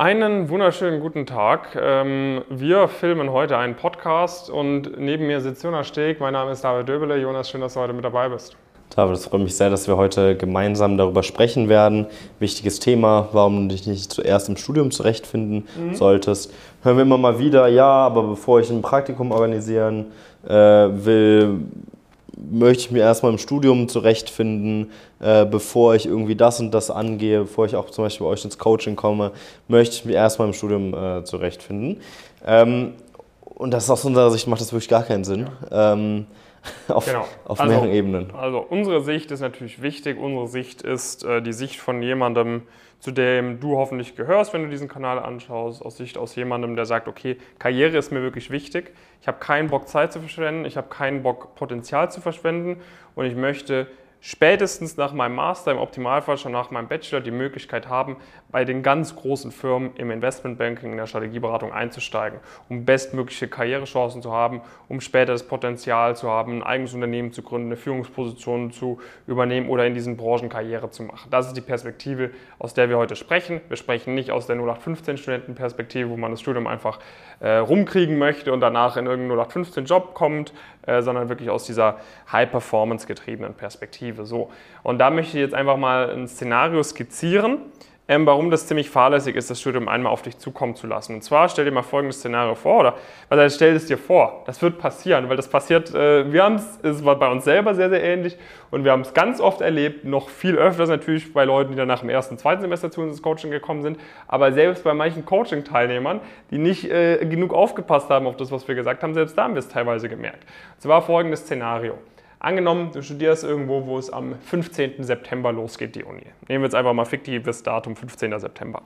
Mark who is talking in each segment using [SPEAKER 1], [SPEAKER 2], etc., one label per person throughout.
[SPEAKER 1] Einen wunderschönen guten Tag. Ähm, wir filmen heute einen Podcast und neben mir sitzt Jonas Steg. Mein Name ist David Döbele. Jonas, schön, dass du heute mit dabei bist.
[SPEAKER 2] David, es freut mich sehr, dass wir heute gemeinsam darüber sprechen werden. Wichtiges Thema, warum du dich nicht zuerst im Studium zurechtfinden mhm. solltest. Hören wir immer mal wieder, ja, aber bevor ich ein Praktikum organisieren äh, will, möchte ich mir erstmal im Studium zurechtfinden, äh, bevor ich irgendwie das und das angehe, bevor ich auch zum Beispiel bei euch ins Coaching komme, möchte ich mir erstmal im Studium äh, zurechtfinden. Ähm, und das aus unserer Sicht macht das wirklich gar keinen Sinn. Ähm,
[SPEAKER 1] auf, genau. auf also, mehreren Ebenen. Also unsere Sicht ist natürlich wichtig. Unsere Sicht ist äh, die Sicht von jemandem, zu dem du hoffentlich gehörst, wenn du diesen Kanal anschaust, aus Sicht aus jemandem, der sagt, okay, Karriere ist mir wirklich wichtig. Ich habe keinen Bock Zeit zu verschwenden, ich habe keinen Bock Potenzial zu verschwenden und ich möchte spätestens nach meinem Master, im Optimalfall schon nach meinem Bachelor, die Möglichkeit haben, bei den ganz großen Firmen im Investmentbanking, in der Strategieberatung einzusteigen, um bestmögliche Karrierechancen zu haben, um später das Potenzial zu haben, ein eigenes Unternehmen zu gründen, eine Führungsposition zu übernehmen oder in diesen Branchen Karriere zu machen. Das ist die Perspektive, aus der wir heute sprechen. Wir sprechen nicht aus der 0815-Studentenperspektive, wo man das Studium einfach äh, rumkriegen möchte und danach in irgendeinen 0815-Job kommt, äh, sondern wirklich aus dieser High-Performance getriebenen Perspektive. So. Und da möchte ich jetzt einfach mal ein Szenario skizzieren, ähm, warum das ziemlich fahrlässig ist, das Studium einmal auf dich zukommen zu lassen. Und zwar stell dir mal folgendes Szenario vor, oder also stell es dir vor, das wird passieren, weil das passiert, äh, wir haben es, es war bei uns selber sehr, sehr ähnlich und wir haben es ganz oft erlebt, noch viel öfters natürlich bei Leuten, die dann nach dem ersten, zweiten Semester zu uns ins Coaching gekommen sind, aber selbst bei manchen Coaching-Teilnehmern, die nicht äh, genug aufgepasst haben auf das, was wir gesagt haben, selbst da haben wir es teilweise gemerkt. Und zwar folgendes Szenario. Angenommen, du studierst irgendwo, wo es am 15. September losgeht, die Uni. Nehmen wir jetzt einfach mal fiktives Datum, 15. September.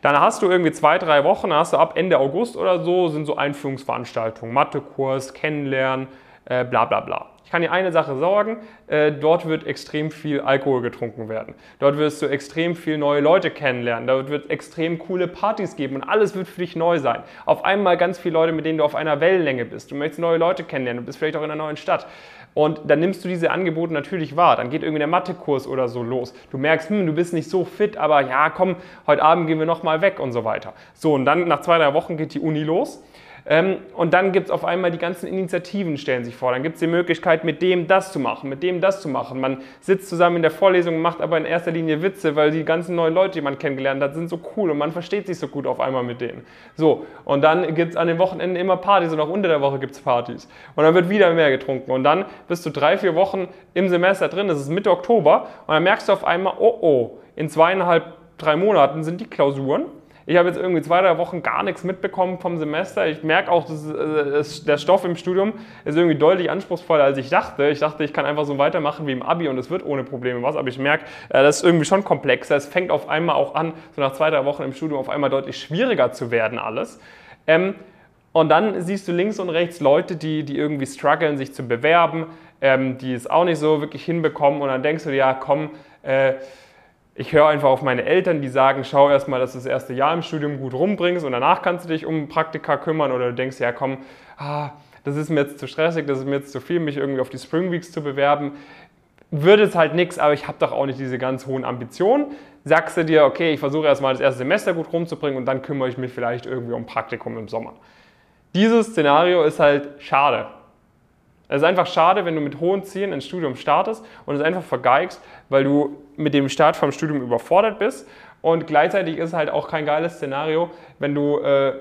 [SPEAKER 1] Dann hast du irgendwie zwei, drei Wochen, hast du ab Ende August oder so, sind so Einführungsveranstaltungen, Mathekurs, Kennenlernen, äh, bla bla bla. Ich kann dir eine Sache sorgen, äh, dort wird extrem viel Alkohol getrunken werden. Dort wirst du extrem viel neue Leute kennenlernen. Dort wird extrem coole Partys geben und alles wird für dich neu sein. Auf einmal ganz viele Leute, mit denen du auf einer Wellenlänge bist. Du möchtest neue Leute kennenlernen, du bist vielleicht auch in einer neuen Stadt. Und dann nimmst du diese Angebote natürlich wahr. Dann geht irgendwie der Mathekurs oder so los. Du merkst, hm, du bist nicht so fit, aber ja, komm, heute Abend gehen wir nochmal weg und so weiter. So, und dann nach zwei, drei Wochen geht die Uni los. Ähm, und dann gibt es auf einmal die ganzen Initiativen stellen sich vor. Dann gibt es die Möglichkeit, mit dem das zu machen, mit dem das zu machen. Man sitzt zusammen in der Vorlesung, macht aber in erster Linie Witze, weil die ganzen neuen Leute, die man kennengelernt hat, sind so cool und man versteht sich so gut auf einmal mit denen. So, und dann gibt es an den Wochenenden immer Partys und auch unter der Woche gibt es Partys. Und dann wird wieder mehr getrunken. Und dann bist du drei, vier Wochen im Semester drin, das ist Mitte Oktober, und dann merkst du auf einmal, oh oh, in zweieinhalb, drei Monaten sind die Klausuren ich habe jetzt irgendwie zwei, drei Wochen gar nichts mitbekommen vom Semester. Ich merke auch, dass, äh, der Stoff im Studium ist irgendwie deutlich anspruchsvoller, als ich dachte. Ich dachte, ich kann einfach so weitermachen wie im Abi und es wird ohne Probleme was. Aber ich merke, äh, das ist irgendwie schon komplexer. Es fängt auf einmal auch an, so nach zwei, drei Wochen im Studium auf einmal deutlich schwieriger zu werden alles. Ähm, und dann siehst du links und rechts Leute, die, die irgendwie strugglen, sich zu bewerben, ähm, die es auch nicht so wirklich hinbekommen. Und dann denkst du dir, ja, komm, äh, ich höre einfach auf meine Eltern, die sagen, schau erstmal, dass du das erste Jahr im Studium gut rumbringst und danach kannst du dich um Praktika kümmern oder du denkst, ja komm, ah, das ist mir jetzt zu stressig, das ist mir jetzt zu viel, mich irgendwie auf die Spring Weeks zu bewerben. Würde es halt nichts, aber ich habe doch auch nicht diese ganz hohen Ambitionen. Sagst du dir, okay, ich versuche erstmal das erste Semester gut rumzubringen und dann kümmere ich mich vielleicht irgendwie um Praktikum im Sommer. Dieses Szenario ist halt schade. Es ist einfach schade, wenn du mit hohen Zielen ins Studium startest und es einfach vergeigst, weil du mit dem Start vom Studium überfordert bist. Und gleichzeitig ist es halt auch kein geiles Szenario, wenn du äh,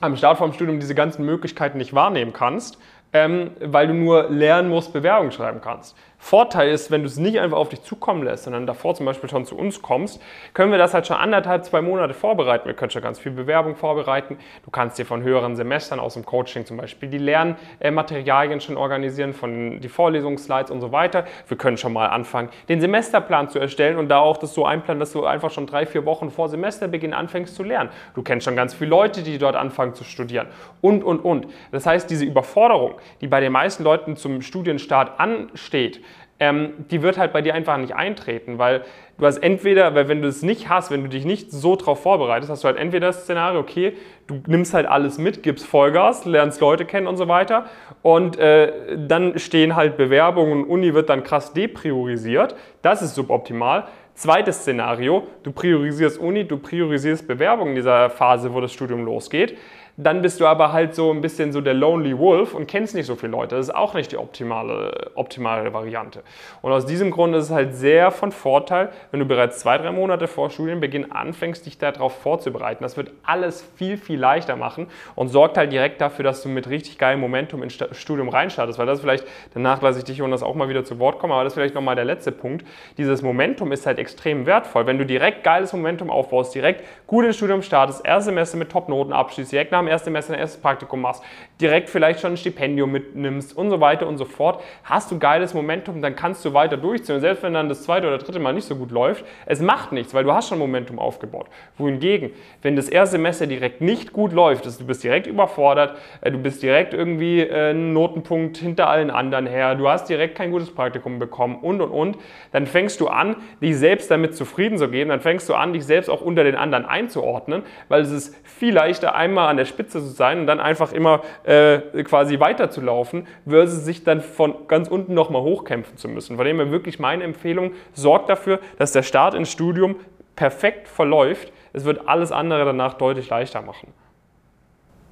[SPEAKER 1] am Start vom Studium diese ganzen Möglichkeiten nicht wahrnehmen kannst, ähm, weil du nur lernen musst, Bewerbung schreiben kannst. Vorteil ist, wenn du es nicht einfach auf dich zukommen lässt, sondern davor zum Beispiel schon zu uns kommst, können wir das halt schon anderthalb, zwei Monate vorbereiten. Wir können schon ganz viel Bewerbung vorbereiten. Du kannst dir von höheren Semestern aus dem Coaching zum Beispiel die Lernmaterialien schon organisieren, von die Vorlesungsslides und so weiter. Wir können schon mal anfangen, den Semesterplan zu erstellen und da auch das so einplanen, dass du einfach schon drei, vier Wochen vor Semesterbeginn anfängst zu lernen. Du kennst schon ganz viele Leute, die dort anfangen zu studieren und, und, und. Das heißt, diese Überforderung, die bei den meisten Leuten zum Studienstart ansteht, ähm, die wird halt bei dir einfach nicht eintreten, weil du hast entweder, weil wenn du es nicht hast, wenn du dich nicht so drauf vorbereitest, hast du halt entweder das Szenario, okay, du nimmst halt alles mit, gibst Vollgas, lernst Leute kennen und so weiter und äh, dann stehen halt Bewerbungen und Uni wird dann krass depriorisiert, das ist suboptimal. Zweites Szenario, du priorisierst Uni, du priorisierst Bewerbung in dieser Phase, wo das Studium losgeht. Dann bist du aber halt so ein bisschen so der Lonely Wolf und kennst nicht so viele Leute. Das ist auch nicht die optimale, optimale Variante. Und aus diesem Grund ist es halt sehr von Vorteil, wenn du bereits zwei, drei Monate vor Studienbeginn anfängst, dich darauf vorzubereiten. Das wird alles viel, viel leichter machen und sorgt halt direkt dafür, dass du mit richtig geilem Momentum ins Studium reinstartest. Weil das vielleicht, danach lasse ich dich und das auch mal wieder zu Wort kommen, aber das ist vielleicht nochmal der letzte Punkt. Dieses Momentum ist halt extrem wertvoll. Wenn du direkt geiles Momentum aufbaust, direkt gut ins Studium startest, erste Semester mit Top-Noten abschließt, direkt nach dem ersten Semester ein erstes Praktikum machst, direkt vielleicht schon ein Stipendium mitnimmst und so weiter und so fort, hast du geiles Momentum, dann kannst du weiter durchziehen. Und selbst wenn dann das zweite oder dritte Mal nicht so gut läuft, es macht nichts, weil du hast schon Momentum aufgebaut. Wohingegen, wenn das erste Semester direkt nicht gut läuft, also du bist direkt überfordert, äh, du bist direkt irgendwie äh, einen Notenpunkt hinter allen anderen her, du hast direkt kein gutes Praktikum bekommen und und und, dann fängst du an, dich selbst damit zufrieden zu geben, dann fängst du an, dich selbst auch unter den anderen einzuordnen, weil es ist viel leichter, einmal an der Spitze zu sein und dann einfach immer äh, quasi weiterzulaufen, versus sich dann von ganz unten nochmal hochkämpfen zu müssen. Von dem her wirklich meine Empfehlung, sorgt dafür, dass der Start ins Studium perfekt verläuft. Es wird alles andere danach deutlich leichter machen.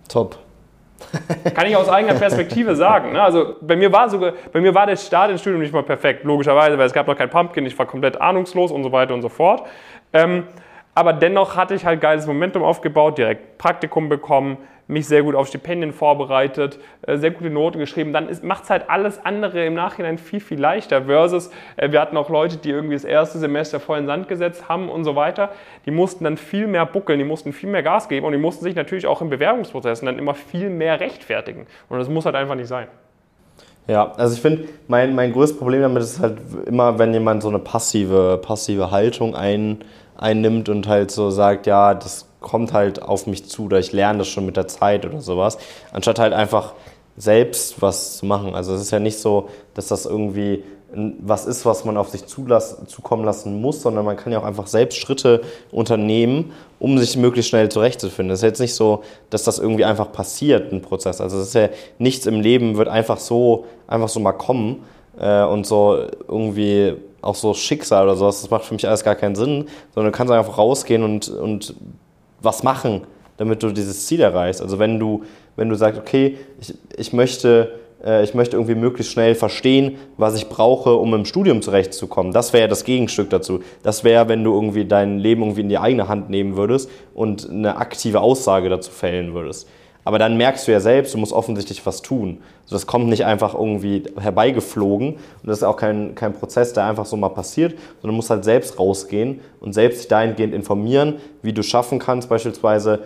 [SPEAKER 2] Top.
[SPEAKER 1] Kann ich aus eigener Perspektive sagen. Ne? Also bei mir, war sogar, bei mir war der Start ins Studium nicht mal perfekt, logischerweise, weil es gab noch kein Pumpkin, ich war komplett ahnungslos und so weiter und so fort. Ähm, aber dennoch hatte ich halt geiles Momentum aufgebaut, direkt Praktikum bekommen, mich sehr gut auf Stipendien vorbereitet, äh, sehr gute Noten geschrieben, dann macht es halt alles andere im Nachhinein viel, viel leichter. Versus, äh, wir hatten auch Leute, die irgendwie das erste Semester voll in den Sand gesetzt haben und so weiter. Die mussten dann viel mehr buckeln, die mussten viel mehr Gas geben und die mussten sich natürlich auch im Bewerbungsprozessen dann immer viel mehr rechtfertigen. Und das muss halt einfach nicht sein.
[SPEAKER 2] Ja, also ich finde, mein, mein größtes Problem damit ist halt immer, wenn jemand so eine passive, passive Haltung ein, einnimmt und halt so sagt, ja, das kommt halt auf mich zu oder ich lerne das schon mit der Zeit oder sowas, anstatt halt einfach selbst was zu machen. Also es ist ja nicht so, dass das irgendwie was ist, was man auf sich zulassen, zukommen lassen muss, sondern man kann ja auch einfach selbst Schritte unternehmen, um sich möglichst schnell zurechtzufinden. Es ist jetzt nicht so, dass das irgendwie einfach passiert, ein Prozess. Also es ist ja nichts im Leben wird einfach so, einfach so mal kommen äh, und so irgendwie auch so Schicksal oder sowas, das macht für mich alles gar keinen Sinn, sondern du kannst einfach rausgehen und, und was machen, damit du dieses Ziel erreichst. Also wenn du, wenn du sagst, okay, ich, ich, möchte, äh, ich möchte irgendwie möglichst schnell verstehen, was ich brauche, um im Studium zurechtzukommen. Das wäre ja das Gegenstück dazu. Das wäre, wenn du irgendwie dein Leben irgendwie in die eigene Hand nehmen würdest und eine aktive Aussage dazu fällen würdest. Aber dann merkst du ja selbst, du musst offensichtlich was tun. Also das kommt nicht einfach irgendwie herbeigeflogen und das ist auch kein, kein Prozess, der einfach so mal passiert, sondern du musst halt selbst rausgehen und selbst dich dahingehend informieren, wie du schaffen kannst, beispielsweise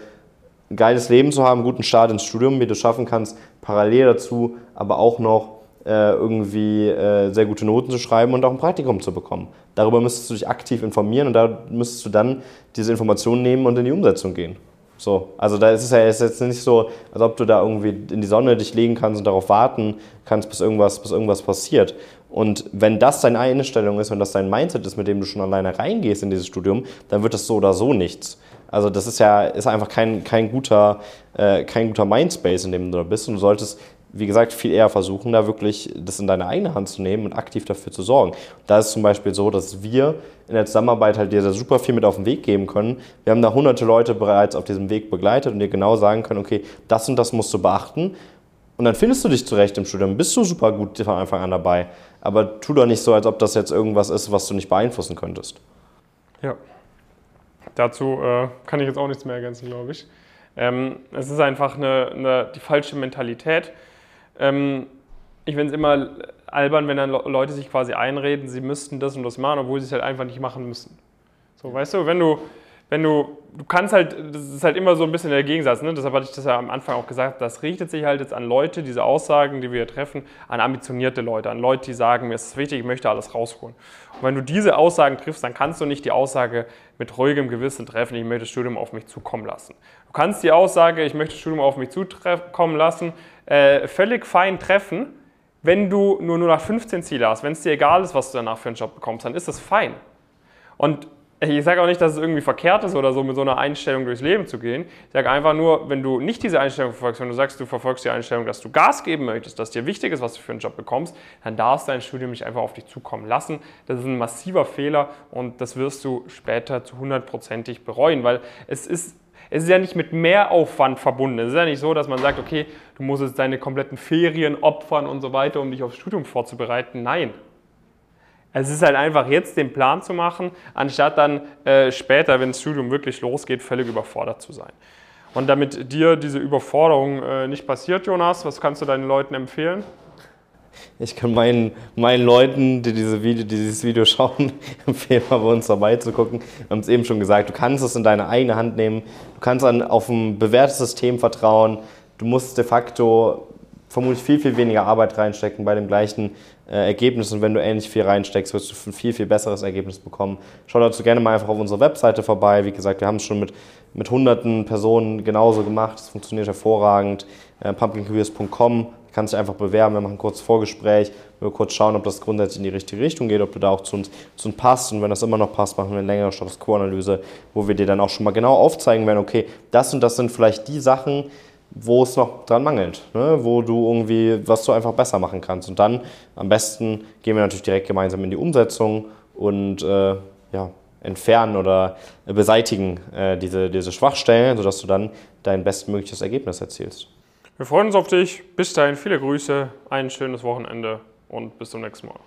[SPEAKER 2] ein geiles Leben zu haben, einen guten Start ins Studium, wie du schaffen kannst, parallel dazu aber auch noch äh, irgendwie äh, sehr gute Noten zu schreiben und auch ein Praktikum zu bekommen. Darüber müsstest du dich aktiv informieren und da müsstest du dann diese Informationen nehmen und in die Umsetzung gehen. So, also da ist es ja ist jetzt nicht so, als ob du da irgendwie in die Sonne dich legen kannst und darauf warten kannst, bis irgendwas, bis irgendwas passiert. Und wenn das deine Einstellung ist und das dein Mindset ist, mit dem du schon alleine reingehst in dieses Studium, dann wird das so oder so nichts. Also das ist ja ist einfach kein, kein, guter, äh, kein guter Mindspace, in dem du da bist. Und du solltest wie gesagt, viel eher versuchen, da wirklich das in deine eigene Hand zu nehmen und aktiv dafür zu sorgen. da ist zum Beispiel so, dass wir in der Zusammenarbeit halt dir da super viel mit auf den Weg geben können. Wir haben da hunderte Leute bereits auf diesem Weg begleitet und dir genau sagen können, okay, das und das musst du beachten. Und dann findest du dich zurecht im Studium, bist du super gut von Anfang an dabei. Aber tu doch nicht so, als ob das jetzt irgendwas ist, was du nicht beeinflussen könntest.
[SPEAKER 1] Ja. Dazu äh, kann ich jetzt auch nichts mehr ergänzen, glaube ich. Ähm, es ist einfach eine, eine, die falsche Mentalität. Ähm, ich finde es immer albern, wenn dann Leute sich quasi einreden, sie müssten das und das machen, obwohl sie es halt einfach nicht machen müssen. So, weißt du, wenn du, wenn du, du kannst halt, das ist halt immer so ein bisschen der Gegensatz, ne? deshalb hatte ich das ja am Anfang auch gesagt, das richtet sich halt jetzt an Leute, diese Aussagen, die wir treffen, an ambitionierte Leute, an Leute, die sagen, mir ist es wichtig, ich möchte alles rausholen. Und wenn du diese Aussagen triffst, dann kannst du nicht die Aussage mit ruhigem Gewissen treffen, ich möchte das Studium auf mich zukommen lassen. Du kannst die Aussage, ich möchte das Studium auf mich zukommen lassen, äh, völlig fein treffen, wenn du nur, nur nach 15 Ziele hast. Wenn es dir egal ist, was du danach für einen Job bekommst, dann ist das fein. Und ich sage auch nicht, dass es irgendwie verkehrt ist oder so, mit so einer Einstellung durchs Leben zu gehen. Ich sage einfach nur, wenn du nicht diese Einstellung verfolgst, wenn du sagst, du verfolgst die Einstellung, dass du Gas geben möchtest, dass dir wichtig ist, was du für einen Job bekommst, dann darfst dein Studium nicht einfach auf dich zukommen lassen. Das ist ein massiver Fehler und das wirst du später zu hundertprozentig bereuen, weil es ist es ist ja nicht mit Mehraufwand verbunden. Es ist ja nicht so, dass man sagt, okay, du musst jetzt deine kompletten Ferien opfern und so weiter, um dich aufs Studium vorzubereiten. Nein, es ist halt einfach jetzt den Plan zu machen, anstatt dann äh, später, wenn das Studium wirklich losgeht, völlig überfordert zu sein. Und damit dir diese Überforderung äh, nicht passiert, Jonas, was kannst du deinen Leuten empfehlen?
[SPEAKER 2] Ich kann meinen, meinen Leuten, die, diese Video, die dieses Video schauen, empfehlen, mal bei uns vorbeizugucken. Wir haben es eben schon gesagt, du kannst es in deine eigene Hand nehmen. Du kannst an, auf ein bewährtes System vertrauen. Du musst de facto vermutlich viel, viel weniger Arbeit reinstecken bei dem gleichen äh, Ergebnis und wenn du ähnlich viel reinsteckst, wirst du ein viel, viel besseres Ergebnis bekommen. Schau dazu gerne mal einfach auf unserer Webseite vorbei. Wie gesagt, wir haben es schon mit, mit hunderten Personen genauso gemacht. Es funktioniert hervorragend. Äh, pumpkincareers.com kannst dich einfach bewerben. Wir machen ein kurzes Vorgespräch. Wir kurz schauen, ob das grundsätzlich in die richtige Richtung geht, ob du da auch zu uns, zu uns passt. Und wenn das immer noch passt, machen wir eine längere Status Quo-Analyse, wo wir dir dann auch schon mal genau aufzeigen werden, okay, das und das sind vielleicht die Sachen, wo es noch dran mangelt, ne? wo du irgendwie, was du einfach besser machen kannst. Und dann am besten gehen wir natürlich direkt gemeinsam in die Umsetzung und äh, ja, entfernen oder beseitigen äh, diese, diese Schwachstellen, sodass du dann dein bestmögliches Ergebnis erzielst.
[SPEAKER 1] Wir freuen uns auf dich. Bis dahin viele Grüße, ein schönes Wochenende und bis zum nächsten Mal.